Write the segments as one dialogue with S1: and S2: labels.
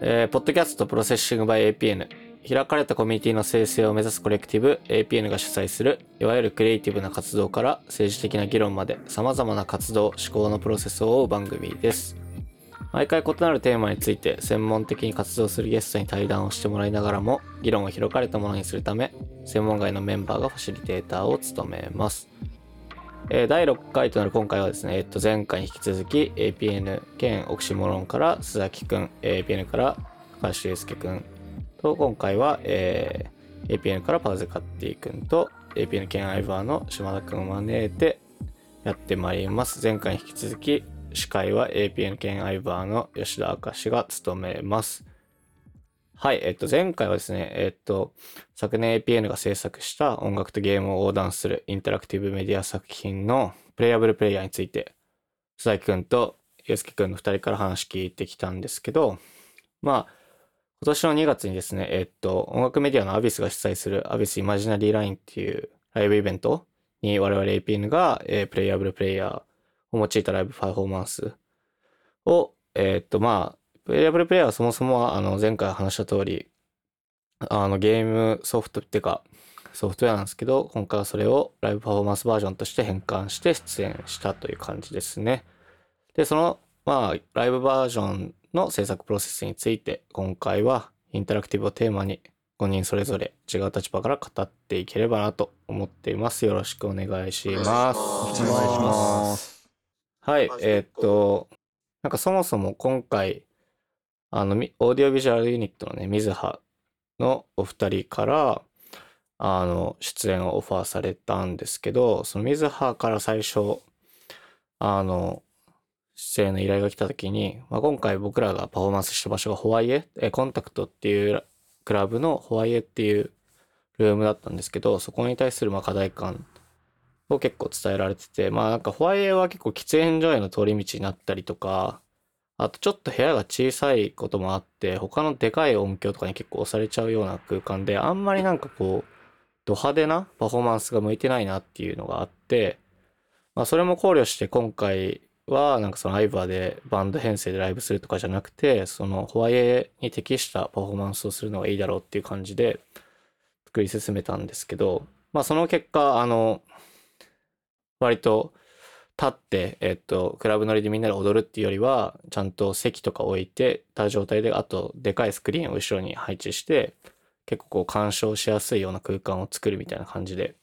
S1: えー、ポッドキャストプロセッシングバイ APN 開かれたコミュニティの生成を目指すコレクティブ APN が主催するいわゆるクリエイティブな活動から政治的な議論まで様々な活動思考のプロセスを追う番組です。毎回異なるテーマについて専門的に活動するゲストに対談をしてもらいながらも議論を開かれたものにするため専門外のメンバーがファシリテーターを務めます。えー、第6回となる今回はですね、えっと、前回に引き続き APN 兼オクシモロンから須崎くん、APN から高橋祐介くんと、今回は、えー、APN からパウゼカッティくんと APN 兼アイバーの島田くんを招いてやってまいります。前回に引き続き司会は APN 兼アイバーの吉田明が務めます。はい、えっと、前回はですね、えっと、昨年 APN が制作した音楽とゲームを横断するインタラクティブメディア作品のプレイアブルプレイヤーについて、須崎くんとゆうすけくんの二人から話聞いてきたんですけど、まあ、今年の2月にですね、えっと、音楽メディアのアビスが主催するアビスイマジナリーラインっていうライブイベントに我々 APN が、えー、プレイアブルプレイヤーを用いたライブパフォーマンスを、えっと、まあ、プレイアブルプレイヤーはそもそもあの前回話した通り、あのゲームソフトっていうかソフトウェアなんですけど、今回はそれをライブパフォーマンスバージョンとして変換して出演したという感じですね。で、その、まあ、ライブバージョンの制作プロセスについて、今回はインタラクティブをテーマに5人それぞれ違う立場から語っていければなと思っています。よろしくお願いします。お願いします。はい、えー、っと、なんかそもそも今回、あの、オーディオビジュアルユニットのね、水葉のお二人から、あの、出演をオファーされたんですけど、その水葉から最初、あの、出演の依頼が来た時に、まあ、今回僕らがパフォーマンスした場所がホワイエ、えコンタクトっていうクラブのホワイエっていうルームだったんですけど、そこに対するま課題感を結構伝えられてて、まあなんかホワイエは結構喫煙所への通り道になったりとか、あとちょっと部屋が小さいこともあって、他のでかい音響とかに結構押されちゃうような空間で、あんまりなんかこう、ド派手なパフォーマンスが向いてないなっていうのがあって、まあそれも考慮して今回はなんかそのアイバーでバンド編成でライブするとかじゃなくて、そのホワイエに適したパフォーマンスをするのがいいだろうっていう感じで作り進めたんですけど、まあその結果、あの、割と立って、えっと、クラブ乗りでみんなで踊るっていうよりは、ちゃんと席とか置いてた状態で、あと、でかいスクリーンを後ろに配置して、結構こう鑑賞しやすいような空間を作るみたいな感じで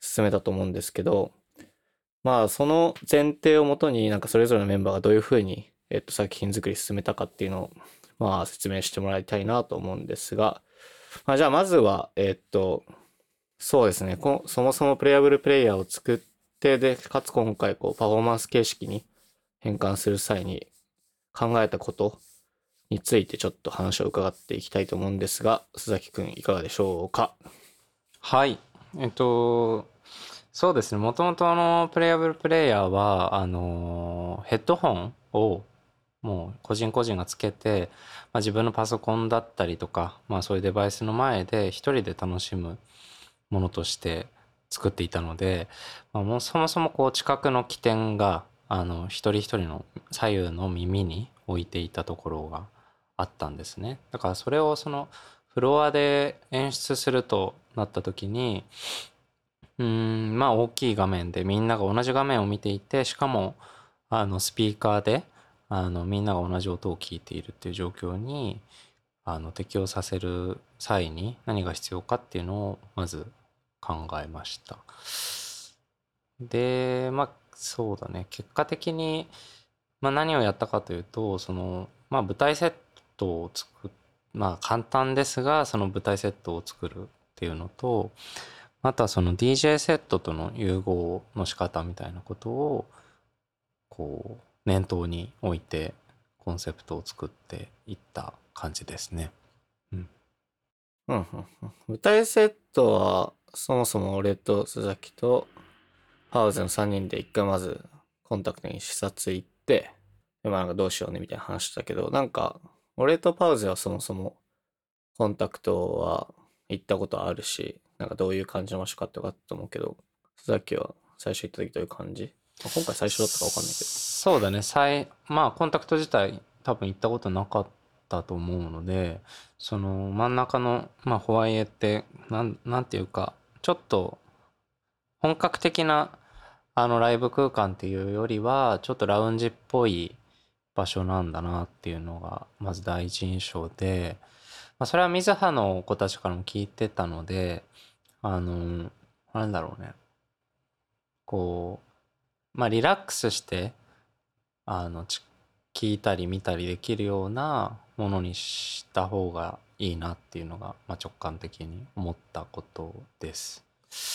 S1: 進めたと思うんですけど、まあ、その前提をもとになんかそれぞれのメンバーがどういうふうに、えっと、作品作り進めたかっていうのを、まあ、説明してもらいたいなと思うんですが、まあ、じゃあまずは、えっと、そうですね、そもそもプレイアブルプレイヤーを作って、定で、かつ今回こうパフォーマンス形式に変換する際に考えたことについてちょっと話を伺っていきたいと思うんですが、須崎くんいかがでしょうか？
S2: はい。えっと、そうですね。もともとのプレイアブルプレイヤーは、あの、ヘッドホンをもう個人個人がつけて、まあ、自分のパソコンだったりとか、まあそういうデバイスの前で一人で楽しむものとして作っていたので、まあ、もうそもそもこう近くの起点があの一人一人の左右の耳に置いていたところがあったんですね。だからそれをそのフロアで演出するとなった時にうんまあ大きい画面でみんなが同じ画面を見ていてしかもあのスピーカーであのみんなが同じ音を聞いているっていう状況にあの適用させる際に何が必要かっていうのをまず考えました。で、まあそうだね、結果的に、まあ、何をやったかというと、その、まあ舞台セットを作まあ簡単ですが、その舞台セットを作るっていうのと、あとはその DJ セットとの融合の仕方みたいなことを、こう、念頭に置いてコンセプトを作っていった感じですね。
S1: うん。うん、うん、うん。舞台セットは、そもそも俺と須崎とパウゼの3人で一回まずコンタクトに視察行って、でまあなんかどうしようねみたいな話したけど、なんか俺とパウゼはそもそもコンタクトは行ったことあるし、なんかどういう感じの場所かって分かったと思うけど、須崎は最初行った時どういう感じ？今回最初だったか分かんないけど。
S2: そうだね、最、まあコンタクト自体多分行ったことなかっったと思うのでその真ん中の、まあ、ホワイエってなんなんていうかちょっと本格的なあのライブ空間っていうよりはちょっとラウンジっぽい場所なんだなっていうのがまず第一印象で、まあ、それは水葉の子たちからも聞いてたのであのなんだろうね。こうまあリラックスしてあの聞いたり見たりできるようなものにした方がいいなっていうのが、まあ、直感的に思ったことです。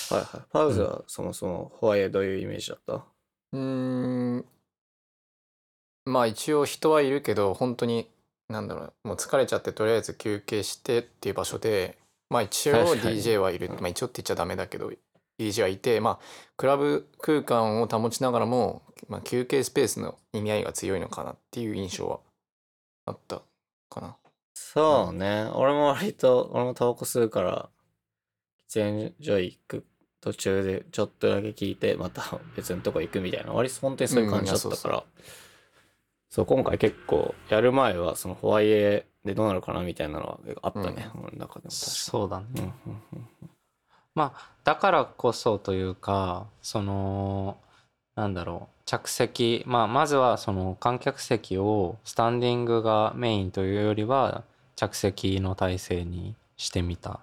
S1: はいはい。パウズはそもそもホワイエどういうイメージだった？
S3: うーんまあ一応人はいるけど本当になんだろうもう疲れちゃってとりあえず休憩してっていう場所でまあ一応 DJ はいる、まあ一応って言っちゃダメだけど DJ はいてまあクラブ空間を保ちながらも、まあ、休憩スペースの意味合いが強いのかなっていう印象はあったかな。
S1: そうね。俺も割と、俺もタバコ吸うから、喫煙所行く途中でちょっとだけ聞いて、また別のとこ行くみたいな、割と本当にそういう感じだったから、
S3: うん
S1: そう今回結構、やる前はそのホワイエでどうなるかなみたいなのはあったね。俺の中でも
S2: そうだね、
S1: に。うんうんうん。
S2: まあだからこそというかそのなんだろう着席、まあ、まずはその観客席をスタンディングがメインというよりは着席の体制にしてみたっ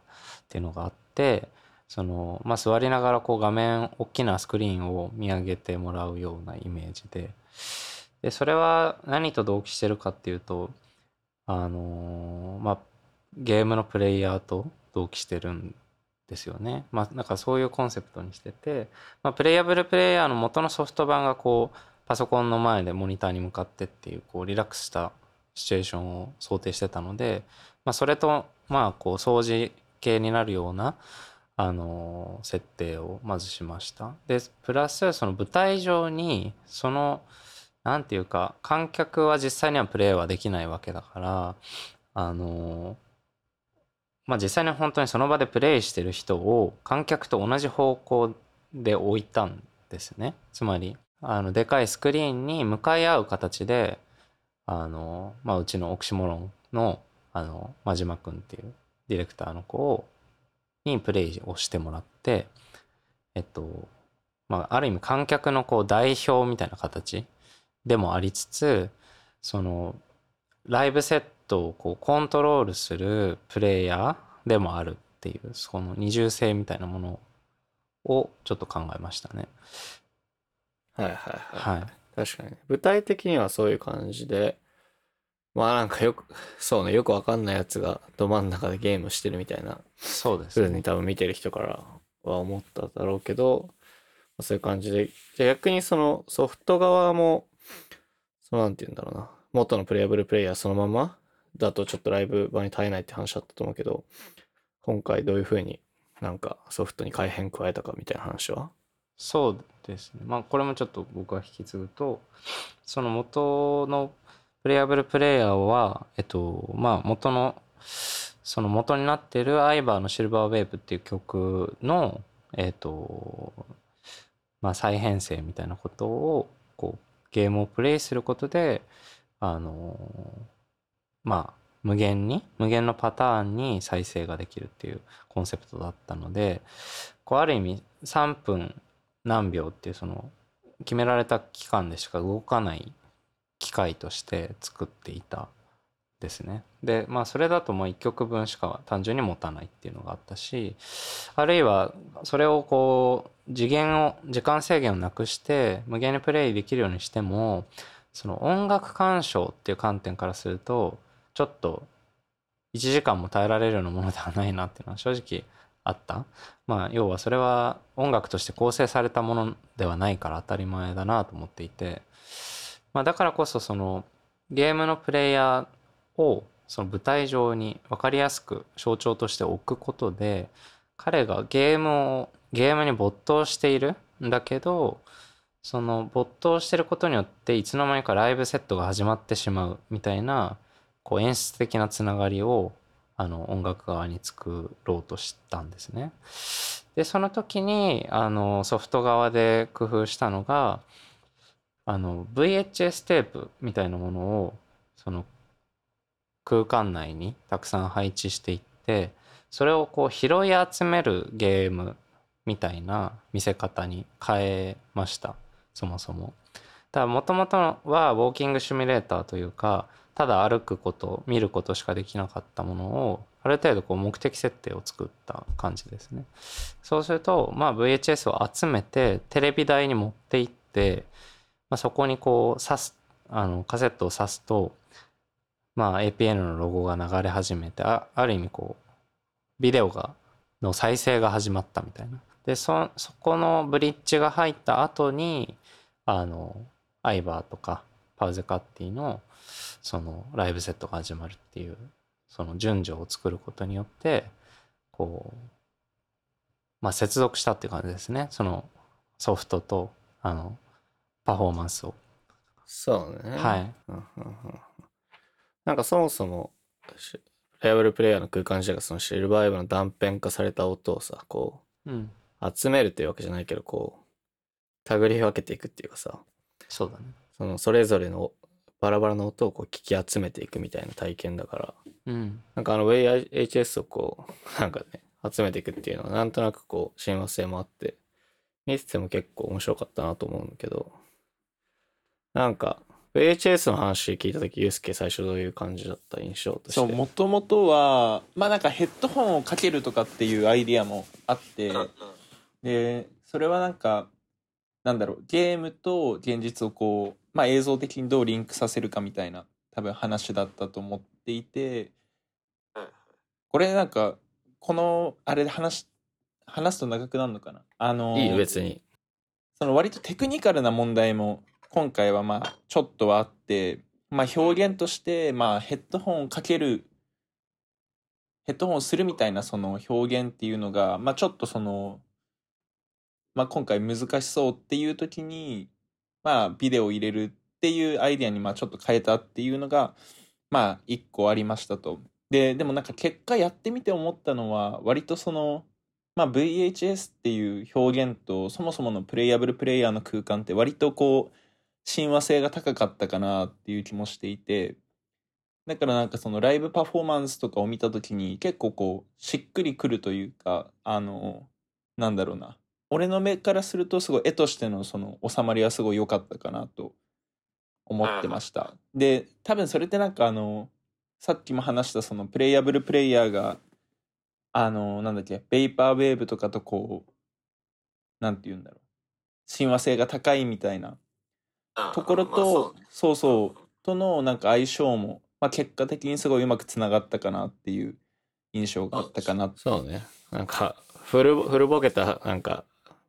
S2: ていうのがあってその、まあ、座りながらこう画面大きなスクリーンを見上げてもらうようなイメージで。でそれは何と同期してるかっていうとあのまあゲームのプレイヤーと同期してるんですよね。まあなんかそういうコンセプトにしてて、まあ、プレイヤブルプレイヤーの元のソフト版がこうパソコンの前でモニターに向かってっていうこうリラックスしたシチュエーションを想定してたので、まあ、それとまあこう掃除系になるようなあの設定をまずしました。でプラスその舞台上にそのなんていうか観客は実際にはプレイはできないわけだからあのまあ実際に本当にその場でプレイしてる人を観客と同じ方向で置いたんですね。つまりあのでかいスクリーンに向かい合う形であの、まあ、うちのオクシモロンのあの真島君っていうディレクターの子をにプレイをしてもらってえっとまあある意味観客のこう代表みたいな形でもありつつそのライブセットをこうコントロールするプレイヤーでもあるっていうその二重性みたいなものをちょっと考えましたね。
S1: はいはいはい。
S2: はい。
S1: 確かにね。具体的にはそういう感じで、まあなんかよく、そうね、よくわかんないやつがど真ん中でゲームしてるみたいな
S2: そうですね
S1: 風に。多分見てる人からは思っただろうけど、まあそういう感じで、じゃあ逆にそのソフト側も、そのなんて言うんだろうな、元のプレイヤブルプレイヤーそのままだとちょっとライブ場に耐えないって話だったと思うけど、今回どういう風になんかソフトに改変加えたかみたいな話は？
S2: そうですね。まあこれもちょっと僕が引き継ぐとその元のプレイヤブルプレイヤーはえっとまあ元のその元になっているアイバーのシルバーウェーブっていう曲のえっとまあ再編成みたいなことをこうゲームをプレイすることであのまあ無限に無限のパターンに再生ができるっていうコンセプトだったのでこうある意味3分何秒っていうその決められた期間でしか動かない機械として作っていたですね。でまあそれだともう1曲分しか単純に持たないっていうのがあったしあるいはそれをこう次元を時間制限をなくして無限にプレイできるようにしてもその音楽鑑賞っていう観点からするとちょっと1時間も耐えられるようなものではないなっていうのは正直あった。まあ要はそれは音楽として構成されたものではないから当たり前だなと思っていて、まあ、だからこそそのゲームのプレイヤーをその舞台上に分かりやすく象徴として置くことで彼がゲームをゲームに没頭しているんだけどその没頭してることによっていつの間にかライブセットが始まってしまうみたいなこう演出的なつながりをあの音楽側に作ろうとしたんですね。でその時にあのソフト側で工夫したのがあの VHS テープみたいなものをその空間内にたくさん配置していってそれをこう拾い集めるゲームみたいな見せ方に変えましたそもそも。ただもともとはウォーキングシミュレーターというかただ歩くこと見ることしかできなかったものをある程度こう目的設定を作った感じですね。そうすると、まあ、VHS を集めてテレビ台に持っていって、まあ、そこにこう挿すあのカセットを挿すと、まあ、APN のロゴが流れ始めてあある意味こうビデオがの再生が始まったみたいな。でそそこのブリッジが入った後にあのアイバーとかパウゼカッティのそのライブセットが始まるっていうその順序を作ることによってこうまあ接続したっていう感じですね。そのソフトとあのパフォーマンスを、
S1: そうね。
S2: はい。
S1: なんかそもそも、しレアブルプレイヤーの空間自体がそのシルバーウェブの断片化された音をさ、こ
S2: うん、
S1: う、集めるっていうわけじゃないけど、こう、手繰り分けていくっていうかさ、
S2: そうだね。
S1: そのそれぞれのバラバラの音をこう聞き集めていくみたいな体験だから、
S2: うん。
S1: なんかあの VHS をこう、なんかね、集めていくっていうのはなんとなくこう、親和性もあって、見てても結構面白かったなと思うんだけど、なんか、VHS の話聞いたとき、ユースケ最初どういう感じだった印象として？
S4: そうもともとはまあなんかヘッドホンをかけるとかっていうアイディアもあってでそれはなんかなんだろうゲームと現実をこう、まあ、映像的にどうリンクさせるかみたいな多分話だったと思っていてこれなんかこのあれで話話すと長くなるのかな？あの
S1: いいよ、別に。
S4: その割とテクニカルな問題も今回はまあちょっとはあって、まあ、表現としてまあヘッドホンをかけるヘッドホンをするみたいなその表現っていうのが、まあ、ちょっとその、まあ、今回難しそうっていう時にまあビデオを入れるっていうアイデアにまあちょっと変えたっていうのがまあ一個ありましたと。ででもなんか結果やってみて思ったのは割とそのまあ、VHS っていう表現とそもそものプレイヤブルプレイヤーの空間って割とこう親和性が高かったかなっていう気もしていてだからなんかそのライブパフォーマンスとかを見た時に結構こうしっくりくるというかあのなんだろうな俺の目からするとすごい絵としてのその収まりはすごい良かったかなと思ってましたで多分それってなんかあのさっきも話したそのプレイヤブルプレイヤーがあの、なんだっけ、ベイパーウェーブとかとこう、なんて言うんだろう。親和性が高いみたいなところと、そうそう、とのなんか相性も、まあ結果的にすごいうまくつながったかなっていう印象があったかな。
S1: そうね。なんか、フル、フルボケた、なんか、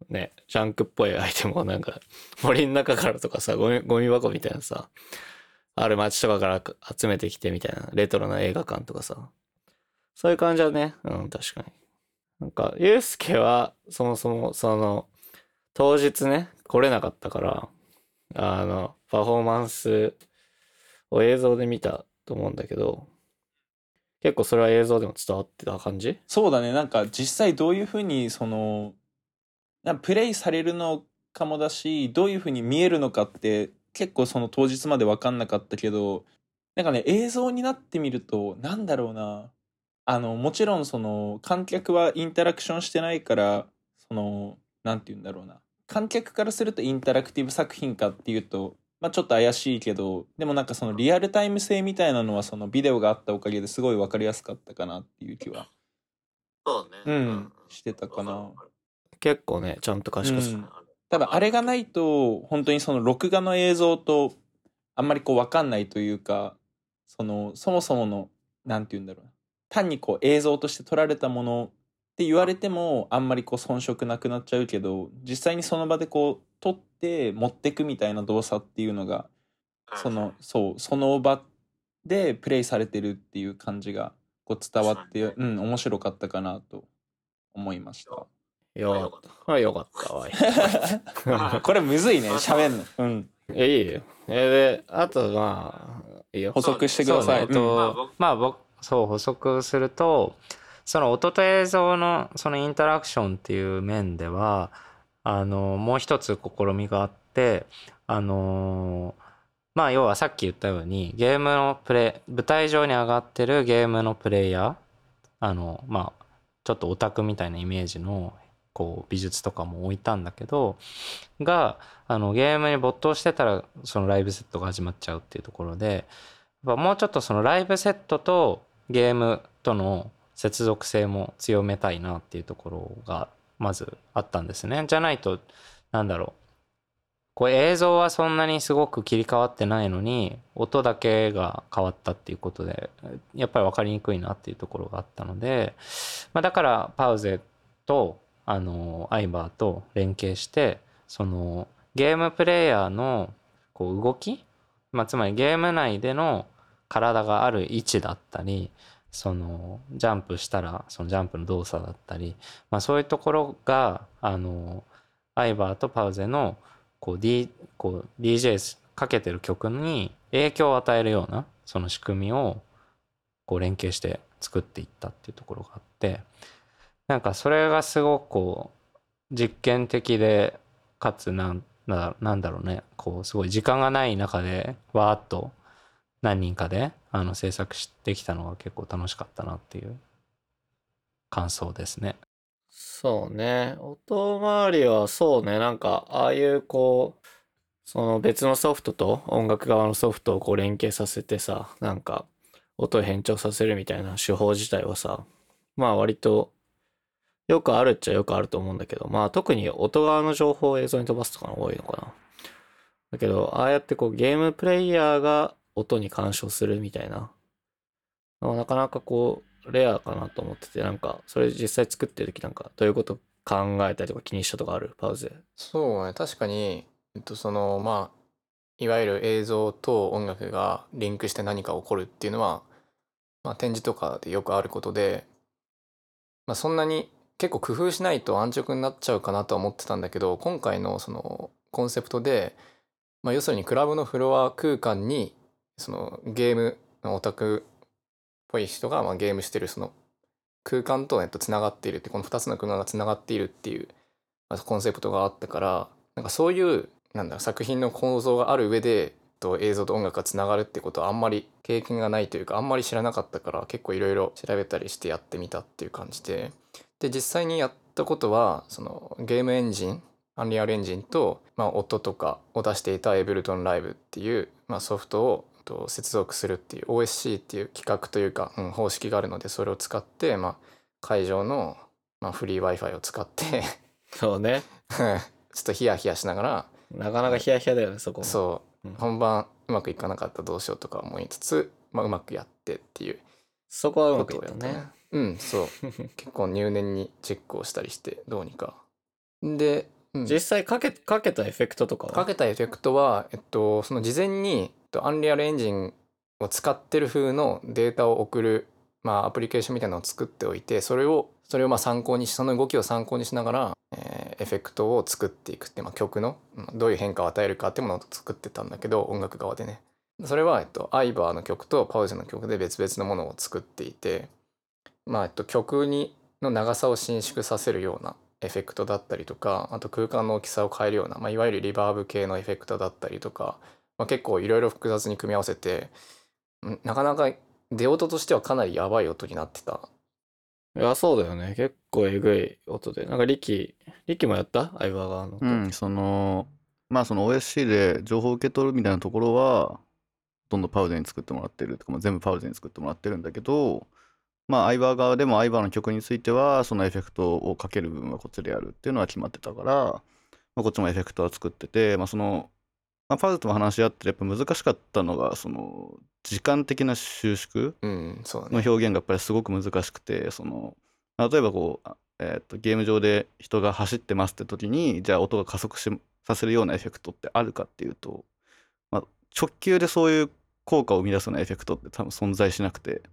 S1: ね、ジャンクっぽいアイテムをなんか、森の中からとかさ、ゴミ、ゴミ箱みたいなさ、ある街とかから集めてきてみたいな、レトロな映画館とかさ、そういう感じはね、うん、確かに。なんか、ゆうすけは、そもそも、その、当日ね、来れなかったから、あの、パフォーマンスを映像で見たと思うんだけど、結構それは映像でも伝わってた感じ？
S4: そうだね、なんか実際どういうふうにその、プレイされるのかもだし、どういうふうに見えるのかって結構その当日まで分かんなかったけど、なんかね、映像になってみると、なんだろうな、あの、もちろんその観客はインタラクションしてないから、その、なんて言うんだろうな。観客からするとインタラクティブ作品かっていうと、まあちょっと怪しいけど、でもなんかそのリアルタイム性みたいなのはそのビデオがあったおかげですごい分かりやすかったかなっていう気は、
S5: そうね。
S4: うん、してたかな。
S1: 結構ね、ちゃんと賢さ、
S4: うん。ただあれがないと本当にその録画の映像とあんまりこう分かんないというかそのそもそものなんて言うんだろうな。単にこう映像として撮られたものって言われてもあんまりこう遜色なくなっちゃうけど実際にその場でこう撮って持ってくみたいな動作っていうのがそのそうその場でプレイされてるっていう感じがこう伝わってうん面白かったかなと思いました。
S1: よかった。あよかったわ。
S4: これむずいね 喋んの。うん。
S1: え、いいよ。え、で、あと、まあ、いいよ
S4: 補。足してください。
S2: ねとまあ僕そう補足するとその音と映像のそのインタラクションっていう面ではあのもう一つ試みがあってあのまあ要はさっき言ったようにゲームのプレイ舞台上に上がってるゲームのプレイヤーあのまあちょっとオタクみたいなイメージのこう美術とかも置いたんだけどがあのゲームに没頭してたらそのライブセットが始まっちゃうっていうところでやっぱもうちょっとそのライブセットとゲームとの接続性も強めたいなっていうところがまずあったんですね。じゃないとなんだろうこう映像はそんなにすごく切り替わってないのに音だけが変わったっていうことでやっぱり分かりにくいなっていうところがあったので、まあ、だからパウゼとあのアイバーと連携してそのゲームプレイヤーのこう動き、まあ、つまりゲーム内での体がある位置だったりそのジャンプしたらそのジャンプの動作だったり、まあ、そういうところがあのアイバーとパウゼのこう、D、こう DJ かけてる曲に影響を与えるようなその仕組みをこう連携して作っていったっていうところがあってなんかそれがすごくこう実験的でかつなんなんだろうねこうすごい時間がない中でわーっと何人かであの制作してきたのが結構楽しかったなっていう感想ですね。
S1: そうね。音回りはそうね。なんか、ああいうこう、その別のソフトと音楽側のソフトをこう連携させてさ、なんか、音を変調させるみたいな手法自体はさ、まあ割とよくあるっちゃよくあると思うんだけど、まあ特に音側の情報を映像に飛ばすとかの多いのかな。だけど、ああやってこうゲームプレイヤーが音に干渉するみたいな、なかなかこう、レアかなと思ってて、なんか、それ実際作ってる時なんか、どういうこと考えたりとか気にしたとかある？パウゼ。
S3: そうね確かに、えっと、そのまあいわゆる映像と音楽がリンクして何か起こるっていうのは、まあ、展示とかでよくあることで、まあ、そんなに結構工夫しないと安直になっちゃうかなとは思ってたんだけど今回のそのコンセプトで、まあ、要するにクラブのフロア空間にそのゲームのオタクっぽい人がまあゲームしてるその空間とつながっているってこの2つの空間がつながっているっていう、まあ、コンセプトがあったからなんかそういうなんだ作品の構造がある上でと映像と音楽がつながるってことはあんまり経験がないというかあんまり知らなかったから結構いろいろ調べたりしてやってみたっていう感じで。で実際にやったことはそのゲームエンジンアンリアルエンジンと、まあ、音とかを出していたエブルトンライブっていう、まあ、ソフトをと接続するっていう OSC っていう企画というか、うん、方式があるのでそれを使って、まあ、会場の、まあ、フリー Wi-Fi を使って
S1: そうね。
S3: ちょっとヒヤヒヤしながら
S1: なかなかヒヤヒヤだよね、そこも。
S3: そう、
S1: うん
S3: 本番うまくいかなかったらどうしようとか思いつつ、まあ、うまくやってっていう
S1: そこはうまくい
S3: った
S1: ね。
S3: うんそう。結構入念にチェックをしたりしてどうにか。で、うん。
S1: 実際かけ、かけたエフェクトとかは？
S3: かけたエフェクトは、えっと、その事前に、えっと、アンリアルエンジンを使ってる風のデータを送る、まあ、アプリケーションみたいなのを作っておいてそれをそれをまあ参考にしその動きを参考にしながら、えーエフェクトを作っていくって、まあ、曲のうんどういう変化を与えるかっていうものを作ってたんだけど音楽側でね。それは、えっと、アイバーの曲とパウゼの曲で別々のものを作っていて、まあえっと、曲にの長さを伸縮させるようなエフェクトだったりとかあと空間の大きさを変えるような、まあ、いわゆるリバーブ系のエフェクトだったりとか、まあ、結構いろいろ複雑に組み合わせてうんなかなか出音としてはかなりやばい音になってた
S1: いや、そうだよね。結構えぐい音で。なんか、リキ、リキもやった？相葉側の音。
S5: うん、その、まあその OSC で情報を受け取るみたいなところは、ほとんどパウゼに作ってもらってるとか、まあ、全部パウゼに作ってもらってるんだけど、まあ、アイバー側でもアイバーの曲については、そのエフェクトをかける部分はこっちでやるっていうのは決まってたから、まあ、こっちもエフェクトは作ってて、まあ、その、まあ、パウゼとも話し合ってて、やっぱ難しかったのが、その、時間的な収縮の
S3: ね。
S5: 表現がやっぱりすごく難しくてその例えばこう、あえーとゲーム上で人が走ってますって時にじゃあ音が加速しさせるようなエフェクトってあるかっていうと、まあ、直球でそういう効果を生み出すようなエフェクトって多分存在しなくて、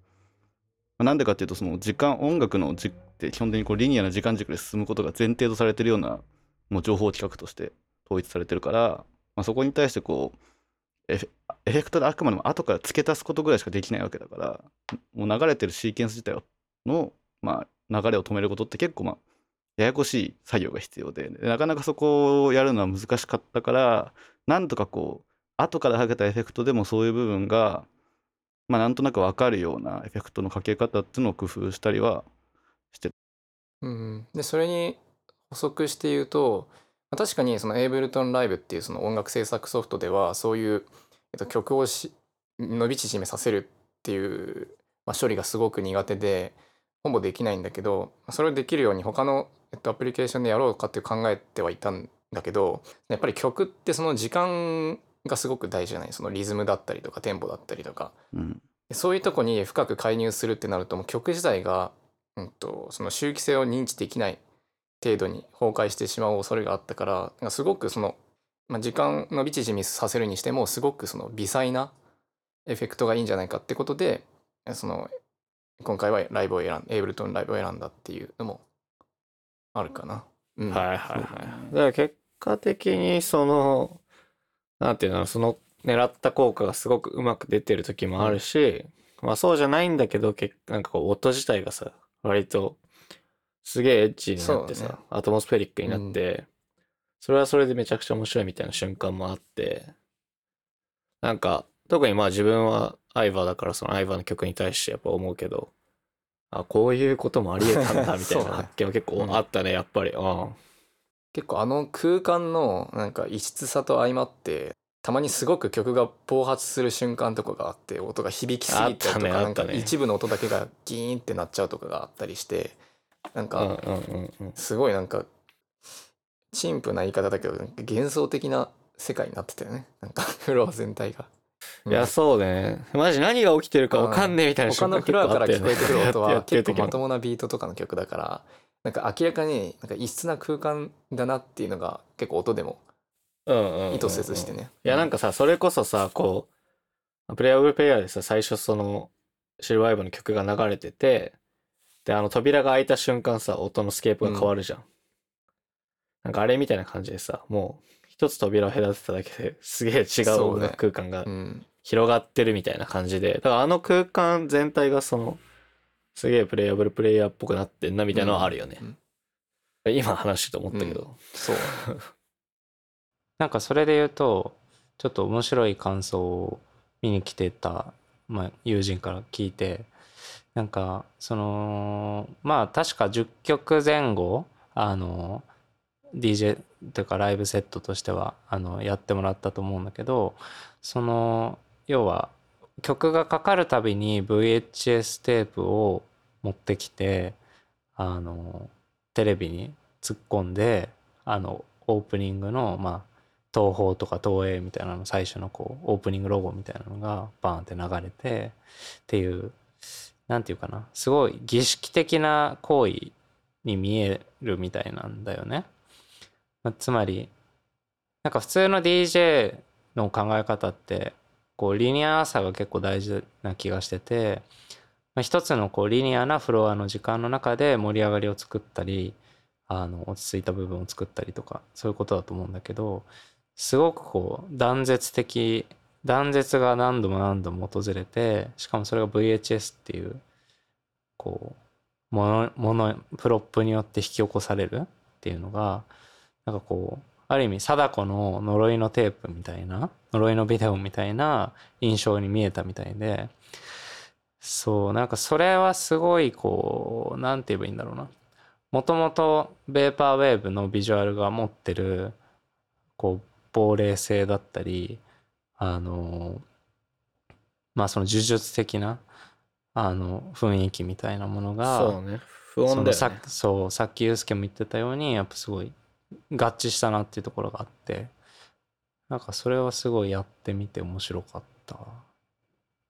S5: まあなんでかっていうとその時間音楽の軸って基本的にこうリニアな時間軸で進むことが前提とされてるようなもう情報企画として統一されてるから、まあ、そこに対してこうエフェクトであくまでも後から付け足すことぐらいしかできないわけだからもう流れてるシーケンス自体の、まあ、流れを止めることって結構まあややこしい作業が必要ででなかなかそこをやるのは難しかったからなんとかこう後からかけたエフェクトでもそういう部分がまあなんとなく分かるようなエフェクトのかけ方っていうのを工夫したりは
S3: うん、でそれに補足して言うと確かにその Ableton Live っていうその音楽制作ソフトではそういう、えっと、曲をし伸び縮めさせるっていう、まあ、処理がすごく苦手でほぼできないんだけどそれをできるように他の、えっと、アプリケーションでやろうかって考えてはいたんだけどやっぱり曲ってその時間がすごく大事じゃない？そのリズムだったりとかテンポだったりとか
S5: うん
S3: そういうとこに深く介入するってなるともう曲自体が、うん、とその周期性を認知できない程度に崩壊してしまう恐れがあったからすごくその、まあ、時間のび縮みさせるにしてもすごくその微細なエフェクトがいいんじゃないかってことでその今回はライブを選んエイブルトンライブを選んだっていうのもあるかな。うん、
S1: はいはいはい。だから結果的にその、なんていうの、その狙った効果がすごくうまく出てる時もあるし、まあそうじゃないんだけど、結なんかこう音自体がさ、割とすげえエッチになってさ、
S3: ね
S1: アトモスフェリックになって、それはそれでめちゃくちゃ面白いみたいな瞬間もあって、なんか特にまあ自分はアイバーだからそのアイバーの曲に対してやっぱ思うけど、あ、こういうこともあり得たんだみたいな発見は結構あったね、やっぱり。うん。
S3: 結構あの空間のなんか異質さと相まってたまにすごく曲が暴発する瞬間とかがあって音が響きすぎたりとかなんか一部の音だけがギーンってなっちゃうとかがあったりしてなん
S1: うん
S3: か。すごいなんか陳腐な言い方だけど幻想的な世界になってたよねなんか フロア全体が。
S1: いや、そうね。マジ何が起きてるかわかんねえみたいな
S3: 他のフロアから聞こえてくる音
S1: や
S3: は結構まともなビートとかの曲だからなんか明らかになんか異質な空間だなっていうのが結構音でも
S1: うんうんうんうん。
S3: 意図せずしてね。
S1: いや、なんかさ、それこそさ、こう、プレイヤブルプレイヤーでさ、最初その、シルバイブの曲が流れてて、で、あの扉が開いた瞬間さ、音のスケープが変わるじゃん。なんかあれみたいな感じでさ、もう、一つ扉を隔てただけですげえ違う音楽空間が
S3: うん。
S1: 広がってるみたいな感じで、だからあの空間全体がその、すげえプレイヤブルプレイヤーっぽくなってんなみたいなのはあるよね。
S3: うん
S1: 今話してて思ったけど。
S3: そう
S2: なんかそれで言うとちょっと面白い感想を見に来てた、まあ、友人から聞いてなんかそのまあ確か10曲前後あの DJ というかライブセットとしてはあのやってもらったと思うんだけどその要は曲がかかるたびに VHS テープを持ってきてあのテレビに突っ込んであのオープニングのまあ東宝とか東映みたいなの最初のこうオープニングロゴみたいなのがバーンって流れてっていうなんていうかなすごい儀式的な行為に見えるみたいなんだよね。まつまりなんか普通の DJ の考え方ってこうリニアさが結構大事な気がしてて、まあ、一つのこうリニアなフロアの時間の中で盛り上がりを作ったりあの落ち着いた部分を作ったりとかそういうことだと思うんだけどすごくこう断絶的断絶が何度も何度も訪れてしかもそれが VHS っていうこうものものプロップによって引き起こされるっていうのがなんかこうある意味貞子の呪いのテープみたいな呪いのビデオみたいな印象に見えたみたいでそうなんかそれはすごいこうなんて言えばいいんだろうなもともとベーパーウェーブのビジュアルが持ってるこう亡霊性だったりあのまあその呪術的なあの雰囲気みたいなものが
S1: そうね。不穏だよね
S2: そのさ。そうさっきユうスケも言ってたようにやっぱすごい合致したなっていうところがあってなんかそれはすごいやってみて面白かった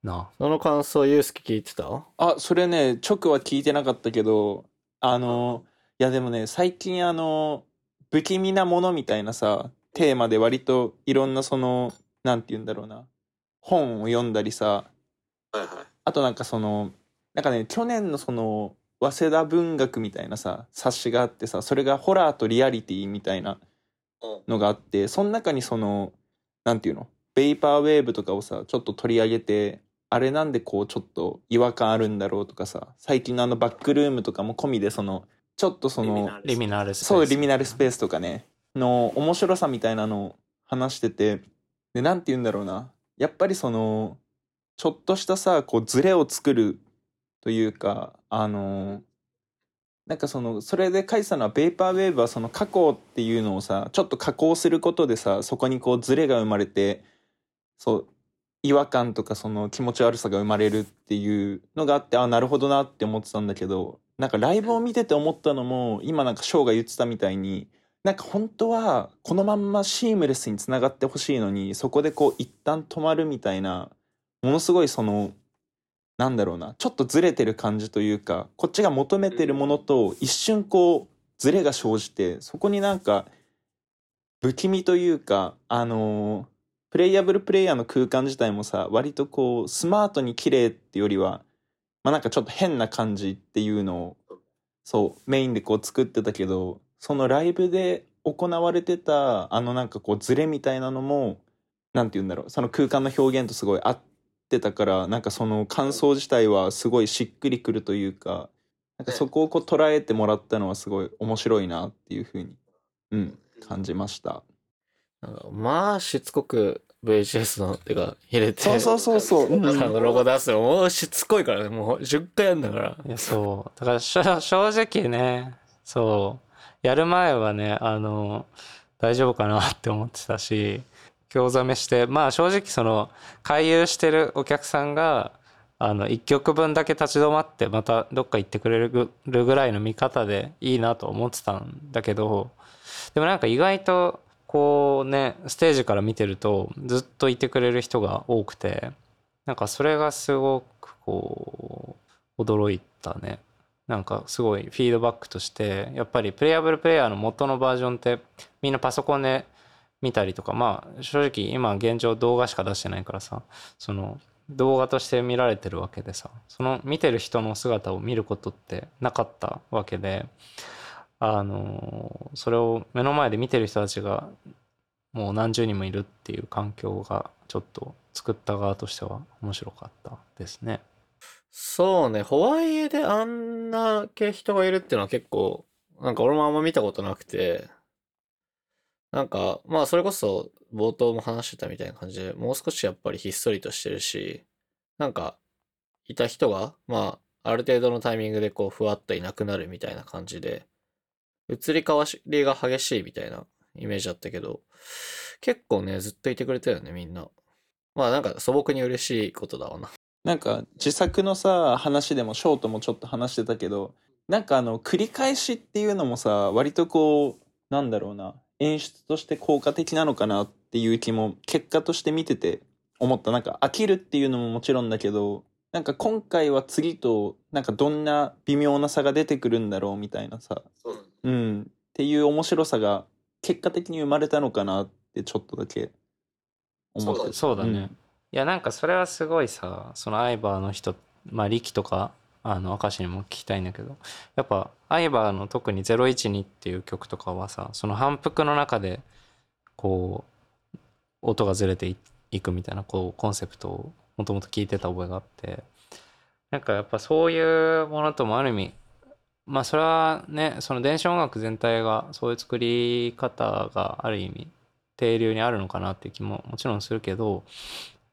S2: な。
S1: その感想、ゆうすけ聞いてた？
S4: あそれね直は聞いてなかったけどあのいやでもね最近あの不気味なものみたいなさテーマで割といろんなそのなんて言うんだろうな本を読んだりさあとなんかそのなんかね去年のその早稲田文学みたいなさ冊子があってさそれがホラーとリアリティみたいなのがあってその中にそのなんていうのベイパーウェーブとかをさちょっと取り上げてあれなんでこうちょっと違和感あるんだろうとかさ最近のあのバックルームとかも込みでそのちょっとその
S2: リミナルスペース。
S4: そうリミナルスペースとかねの面白さみたいなのを話しててでなんて言うんだろうな。やっぱりそのちょっとしたさこうズレを作るというかあのなんかそのそれで書いてたのはベーパーウェーブはその過去っていうのをさちょっと加工することでさそこにこうズレが生まれてそう違和感とかその気持ち悪さが生まれるっていうのがあってあなるほどなって思ってたんだけどなんかライブを見てて思ったのも今なんかショーが言ってたみたいになんか本当はこのまんまシームレスにつながってほしいのにそこでこう一旦止まるみたいなものすごいそのなんだろうなちょっとずれてる感じというかこっちが求めてるものと一瞬こうずれが生じてそこになんか不気味というかあのプレイヤブルプレイヤーの空間自体もさ割とこうスマートに綺麗ってよりはまあなんかちょっと変な感じっていうのをそうメインでこう作ってたけどそのライブで行われてたあのなんかこうズレみたいなのもなんて言うんだろうその空間の表現とすごい合ってたからなんかその感想自体はすごいしっくりくるというかなんかそこをこう捉えてもらったのはすごい面白いなっていうふうに、うん、感じました。
S1: なんかまあ、しつこく VHS の手が入れて、
S4: そうそうそうそう。うん
S1: あのロゴ出すのもうしつこいからね、もう10回やんだから。
S2: いや、そう。だからしょ、正直ね、そう。やる前はね、あの、大丈夫かなって思ってたし、興ざめして、まあ正直その、回遊してるお客さんが、あの、1曲分だけ立ち止まって、またどっか行ってくれるぐらいの見方でいいなと思ってたんだけど、でもなんか意外と、こうね、ステージから見てると、ずっといてくれる人が多くて、なんかそれがすごくこう、驚いたね。なんかすごいフィードバックとしてやっぱりプレイアブルプレイヤーの元のバージョンってみんなパソコンで見たりとかまあ正直今現状動画しか出してないからさその動画として見られてるわけでさその見てる人の姿を見ることってなかったわけであのそれを目の前で見てる人たちがもう何十人もいるっていう環境がちょっと作った側としては面白かったですね。
S1: そうね、ホワイエであんな系人がいるっていうのは結構、なんか俺もあんま見たことなくて、なんか、まあそれこそ冒頭も話してたみたいな感じで、もう少しやっぱりひっそりとしてるし、なんか、いた人が、まあ、ある程度のタイミングでこう、ふわっといなくなるみたいな感じで、移り変わりが激しいみたいなイメージだったけど、結構ね、ずっといてくれたよね、みんな。まあなんか素朴に嬉しいことだわな。
S4: なんか自作のさ話でもショートもちょっと話してたけどなんかあの繰り返しっていうのもさ割とこうなんだろうな演出として効果的なのかなっていう気も結果として見てて思った。なんか飽きるっていうのももちろんだけどなんか今回は次となんかどんな微妙な差が出てくるんだろうみたいなさ。うんっていう面白さが結果的に生まれたのかなってちょっとだけ思ってた
S2: そうだね。
S4: うん。
S2: いや、なんかそれはすごいさ、そのアイバーの人、まあ、力とか、あの、明石にも聞きたいんだけど、やっぱ、アイバーの特に012っていう曲とかはさ、その反復の中で、こう、音がずれていくみたいな、こう、コンセプトをもともと聞いてた覚えがあって、なんかやっぱそういうものともある意味、まあそれはね、その電子音楽全体がそういう作り方がある意味、定流にあるのかなっていう気ももちろんするけど、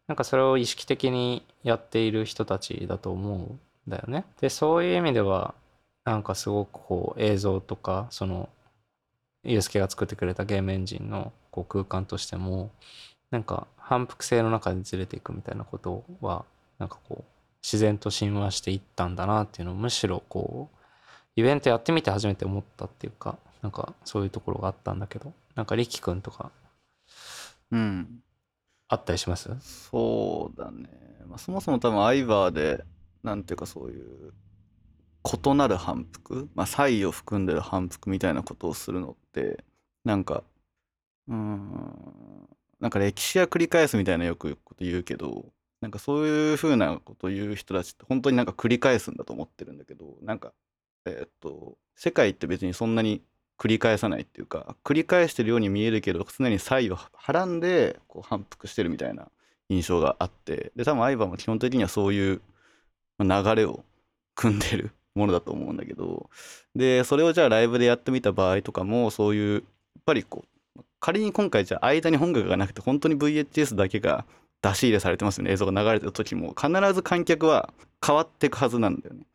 S2: なんかそれを意識的にやっている人たちだと思う。だよね。で、そういう意味では、なんかすごくこう映像とか、その、ユースケが作ってくれたゲームエンジンのこう空間としても、なんか反復性の中でずれていくみたいなことは、なんかこう、自然と親和していったんだなっていうのをむしろこう、イベントやってみて初めて思ったっていうか、なんかそういうところがあったんだけど、なんか力くんとか
S5: うん。
S2: あったりします？
S5: そうだね。まあ、そもそも多分アイバーで、なんていうかそういう異なる反復、まあ、差異を含んでる反復みたいなことをするのって、なんか、うん、なんか歴史が繰り返すみたいなよくこと言うけど、なんかそういうふうなことを言う人たちって本当になんか繰り返すんだと思ってるんだけど、なんか、えーっと、世界って別にそんなに繰り返さないっていうか繰り返してるように見えるけど常に差異をはらんでこう反復してるみたいな印象があってで多分アイバーも基本的にはそういう流れを組んでる ものだと思うんだけど。でそれをじゃあライブでやってみた場合とかもそういうやっぱりこう仮に今回じゃあ間に音楽がなくて本当に VHS だけが出し入れされてますよね。映像が流れてる時も必ず観客は変わっていくはずなんだよね。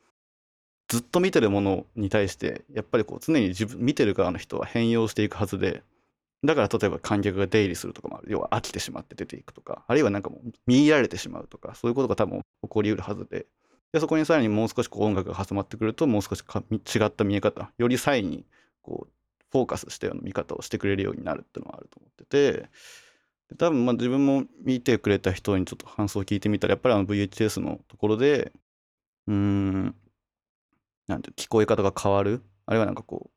S5: ずっと見てるものに対してやっぱりこう常に自分見てる側の人は変容していくはずでだから例えば観客が出入りするとかもある。要は飽きてしまって出ていくとかあるいはなんかもう見入られてしまうとかそういうことが多分起こりうるはずで。でそこにさらにもう少しこう音楽が挟まってくるともう少し違った見え方より際にこうフォーカスしたような見方をしてくれるようになるっていうのはあると思ってて。で多分まあ自分も見てくれた人にちょっと感想を聞いてみたらやっぱりあの VHS のところでうーんなんて聞こえ方が変わる。あるいはなんかこ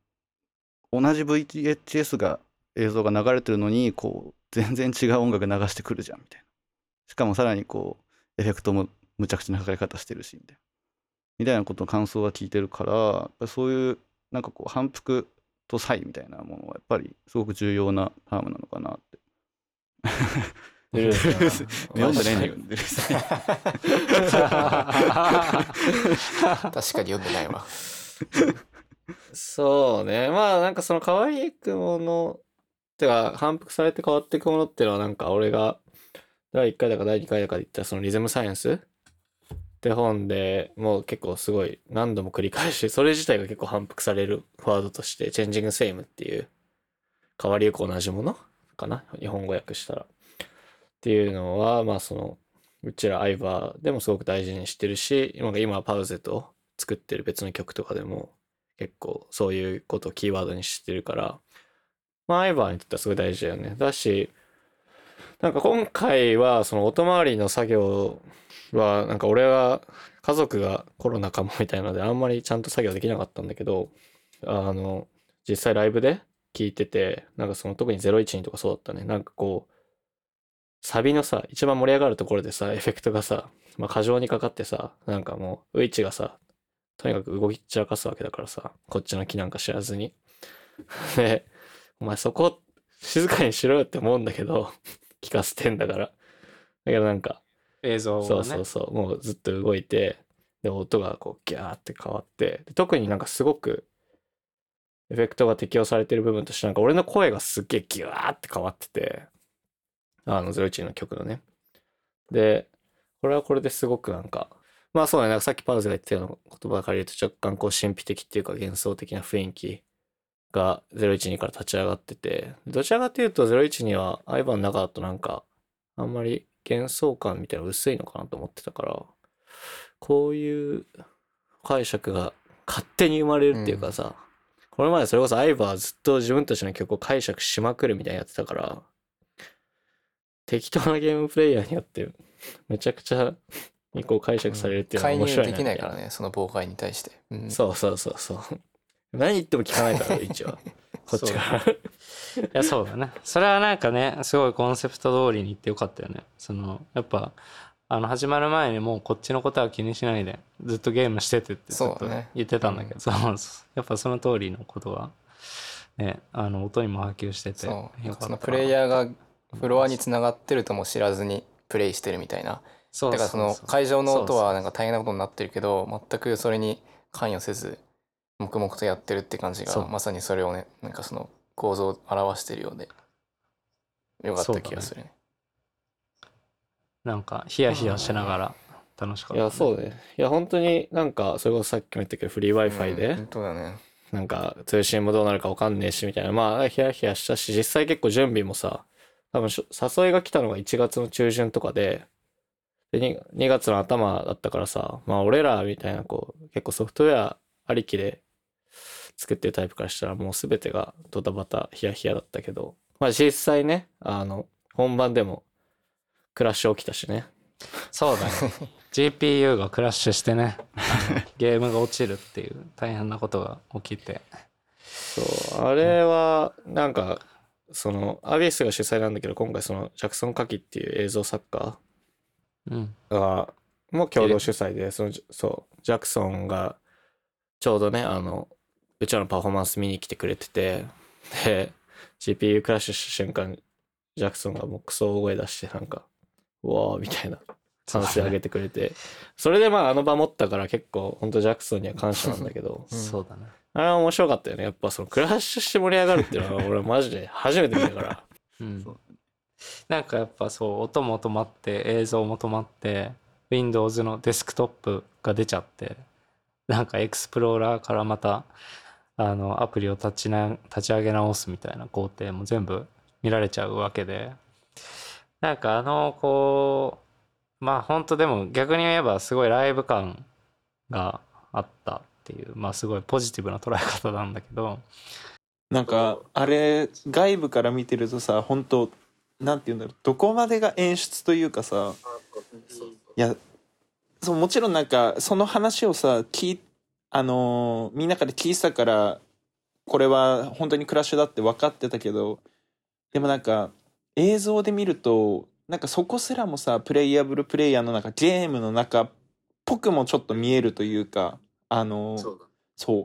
S5: う同じ VHS が映像が流れてるのにこう全然違う音楽流してくるじゃんみたいな。しかもさらにこうエフェクトもむちゃくちゃなかかり方してるしみたいな。みたいなことの感想は聞いてるからやっぱりそういうなんかこう反復と差異みたいなものはやっぱりすごく重要なタームなのかなって。読んでないん
S3: 確かに読んでないわ。
S1: そうね。まあなんかその変わりゆくもの、てか反復されて変わっていくものっていうのはなんか俺が第1回だか第2回だかで言ったそのリズムサイエンスって本でもう結構すごい何度も繰り返し、それ自体が結構反復されるワードとして、チェンジングセイムっていう変わりゆく同じものかな？日本語訳したら。っていうのは、まあその、うちらアイバーでもすごく大事にしてるし、今今パウゼと作ってる別の曲とかでも結構そういうことをキーワードにしてるから、まあアイバーにとってはすごい大事だよね。だし、なんか今回はその音回りの作業は、なんか俺は家族がコロナかもみたいなのであんまりちゃんと作業できなかったんだけど、あの、実際ライブで聞いてて、なんかその特に012とかそうだったね。なんかこう、サビのさ、一番盛り上がるところでさ、エフェクトがさ、まあ過剰にかかってさ、なんかもう、ウイチがさ、とにかく動き散らかすわけだからさ、こっちの気なんか知らずに。で、お前そこ静かにしろよって思うんだけど、聞かせてんだから。だけどなんか、
S2: 映像をね
S1: そうそうそう、もうずっと動いて、で、音がこうギャーって変わって、で特になんかすごく、エフェクトが適用されてる部分として、なんか俺の声がすっげえギューって変わってて、あの、01の曲のね。で、これはこれですごくなんか、まあそうね、なんかさっきパウズが言ったような言葉を借りると若干こう神秘的っていうか幻想的な雰囲気が012から立ち上がってて、どちらかというと012はアイバンの中だとなんか、あんまり幻想感みたいなの薄いのかなと思ってたから、こういう解釈が勝手に生まれるっていうかさ、これまでそれこそアイバーはずっと自分たちの曲を解釈しまくるみたいなやってたから、適当なゲームプレイヤーによってめちゃくちゃにこう解釈されるっていうのは
S3: 介入
S1: 面白いな
S3: できないからね、その妨害に対して。うん
S1: そうそうそうそう。何言っても聞かないから、一応。こっちから。
S2: いやそうだね。それはなんかねすごいコンセプト通りに言ってよかったよね。そのやっぱあの始まる前にもうこっちのことは気にしないでずっとゲームしててってずっと言ってたんだけど。そう,、やっぱその通りのことがねあの音にも波及してて
S3: そのプレイヤーがフロアにつながってるとも知らずにプレイしてるみたいな。
S2: そう
S3: だからその
S2: う
S3: 会場の音はなんか大変なことになってるけど全くそれに関与せず黙々とやってるって感じがまさにそれをねなんかその構造を表してるようでよかった気がするね。
S2: なんかヒヤヒヤしながら楽しかった、
S1: いや、そうね。いや、本当になんか、それこそさっきも言ったけど、フリー Wi-Fi
S3: うん
S1: で、
S3: 本当だね。
S1: なんか、通信もどうなるかわかんねえし、みたいな。まあ、ヒヤヒヤしたし、実際結構準備もさ、多分しょ誘いが来たのが1月の中旬とかで、で 2, 2月の頭だったからさ、まあ俺らみたいなこう、結構ソフトウェアありきで作ってるタイプからしたらもう全てがドタバタヒヤヒヤだったけど、まあ実際ね、あの、本番でもクラッシュ起きたしね。
S2: そうだね。GPU がクラッシュしてね ゲームが落ちるっていう大変なことが起きて。
S1: そう、あれは、なんか、その、アビスが主催なんだけど、今回その、ジャクソン・カキっていう映像作家
S2: うん。
S1: が、もう共同主催で、その、そう、ジャクソンが、ちょうどね、あの、うちらのパフォーマンス見に来てくれてて、で、GPU クラッシュした瞬間、ジャクソンがもうクソ大声出して、なんか、うわーみたいな、歓声上げてくれて、それでまああの場持ったから結構、本当ジャクソンには感謝なんだけど、
S3: うん。
S2: そうだね。
S1: あれは面白かったよね。やっぱそのクラッシュして盛り上がるっていうのは俺はマジで初めて見たから。
S2: うん。なんかやっぱそう音も止まって映像も止まって Windows のデスクトップが出ちゃってなんかエクスプローラーからまたあのアプリを立ちな立ち上げ直すみたいな工程も全部見られちゃうわけで。なんかあのこうまあ本当でも逆に言えばすごいライブ感があったっていうまあすごいポジティブな捉え方なんだけど。
S4: なんかあれ外部から見てるとさ本当なんて言うんだろうどこまでが演出というかさいやそうもちろんなんかその話をさ聞いあのーみんなから聞いてたからこれは本当にクラッシュだって分かってたけどでもなんか映像で見るとなんかそこすらもさプレイヤブルプレイヤーの中ゲームの中っぽくもちょっと見えるというかあのーそう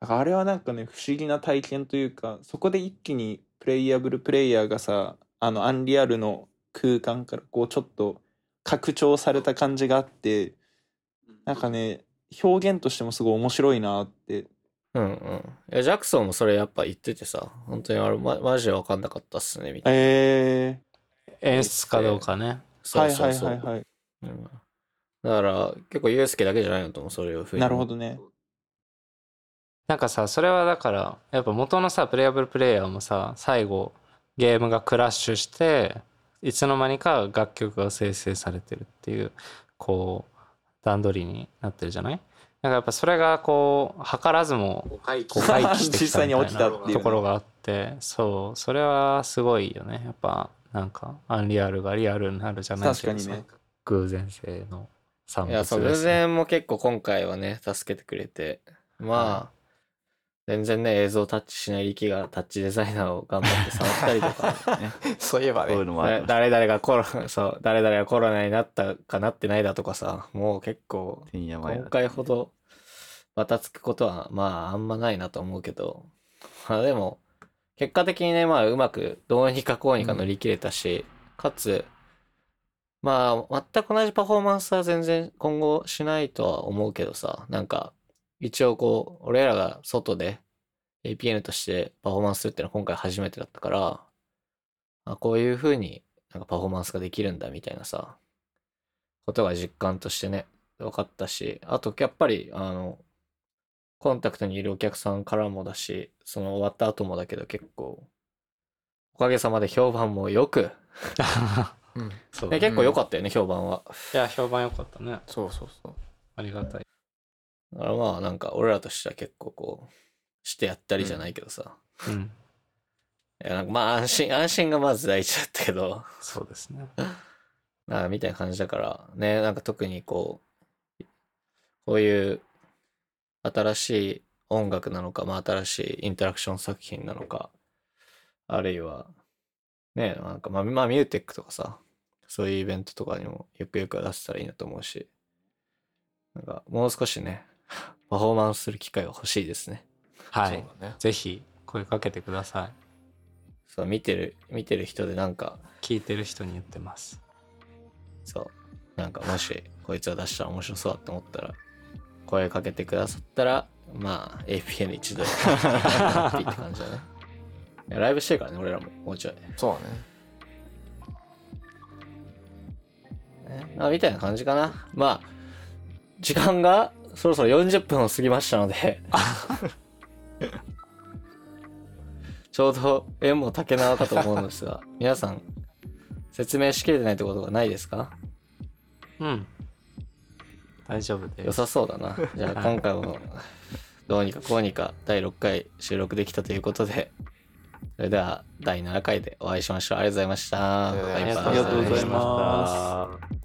S4: だ。からあれはなんかね不思議な体験というかそこで一気にプレイヤブルプレイヤーがさあのアンリアルの空間からこうちょっと拡張された感じがあってなんかね表現としてもすごい面白いなって
S1: うんうん。いや、ジャクソンもそれやっぱ言っててさ、本当にあれ、ま、マジで分かんなかったっすね、みたいな。
S4: え
S2: 演出かどうかね
S4: ー、
S1: そ
S4: はいはい
S1: うそうそう。
S4: はいはい
S1: うんだから、結構ユースケだけじゃないのと思う、そういうふうに。
S4: なるほどね
S2: なんかさそれはだからやっぱ元のさプレイヤブルプレイヤーもさ最後ゲームがクラッシュしていつの間にか楽曲が生成されてるっていうこう段取りになってるじゃない？なんかやっぱそれがこう図らずも回帰。してき
S4: 実際に
S2: たみたいな ところがあってそうそれはすごいよね。やっぱなんかアンリアルがリアルになるじゃないけどさ
S4: ね。
S2: 偶然性の産
S1: いや、そう、偶
S2: 物ですね
S1: 然も結構今回はね、助けてくれて、まあ、全然ね、映像タッチしない力がタッチデザイナーを頑張って触ったりとか、
S5: ね。
S3: そういえば
S5: そういう
S3: ね
S5: の
S1: 誰々がコロナ、そう、誰々がコロナになったかなってないだとかさ、もう結構、今回ほどバタつくことはまああんまないなと思うけど、まあでも、結果的にね、まあうまくどうにかこうにか乗り切れたし、かつ、まあ全く同じパフォーマンスは全然今後しないとは思うけどさ、なんか一応こう、俺らが外で APN としてパフォーマンスするっていうのは今回初めてだったから、あこういう風になんかパフォーマンスができるんだみたいなさ、ことが実感としてね、分かったし、あとやっぱり、あの、コンタクトにいるお客さんからもだし、その終わった後もだけど結構、おかげさまで評判もよく、
S3: うん。
S2: そう
S1: ね結構良かったよね、評判は。
S2: いや評判良かったね。
S3: そうそうそう。
S2: ありがたい
S1: だからまあなんか俺らとしては結構こう、してやったりじゃないけどさ。
S2: うん。
S1: いやなんかまあ安心、安心がまず第一だったけど、
S2: そうですね。
S1: なみたいな感じだから、ね、なんか特にこう、こういう新しい音楽なのか、まあ新しいインタラクション作品なのか、あるいは、ね、なんかまあ、まあミューテックとかさ、そういうイベントとかにもゆくゆくは出せたらいいなと思うし、なんかもう少しね、パフォーマンスする機会が欲しいですね。
S2: はい
S3: ね
S2: ぜひ声かけてください
S1: そう、見てる、見てる人でなんか、
S2: 聞いてる人に言ってます
S1: そう。なんかもしこいつが出したら面白そうだと思ったら声かけてくださったらまあ APN 一度やって感じだね。ライブしてるからね俺らももうちょい。
S3: そうだね
S1: ねまあみたいな感じかな。まあ時間がそろそろ40分を過ぎましたので。ちょうど縁も竹縄かと思うのですが皆さん説明しきれてないってことがないですか？
S2: うん。大丈夫です。
S1: 良さそうだな。じゃあ今回もどうにかこうにか第6回収録できたということで、それでは第7回でお会いしましょう。ありがとうございました。
S3: ありがとうござい
S5: ありがとうございました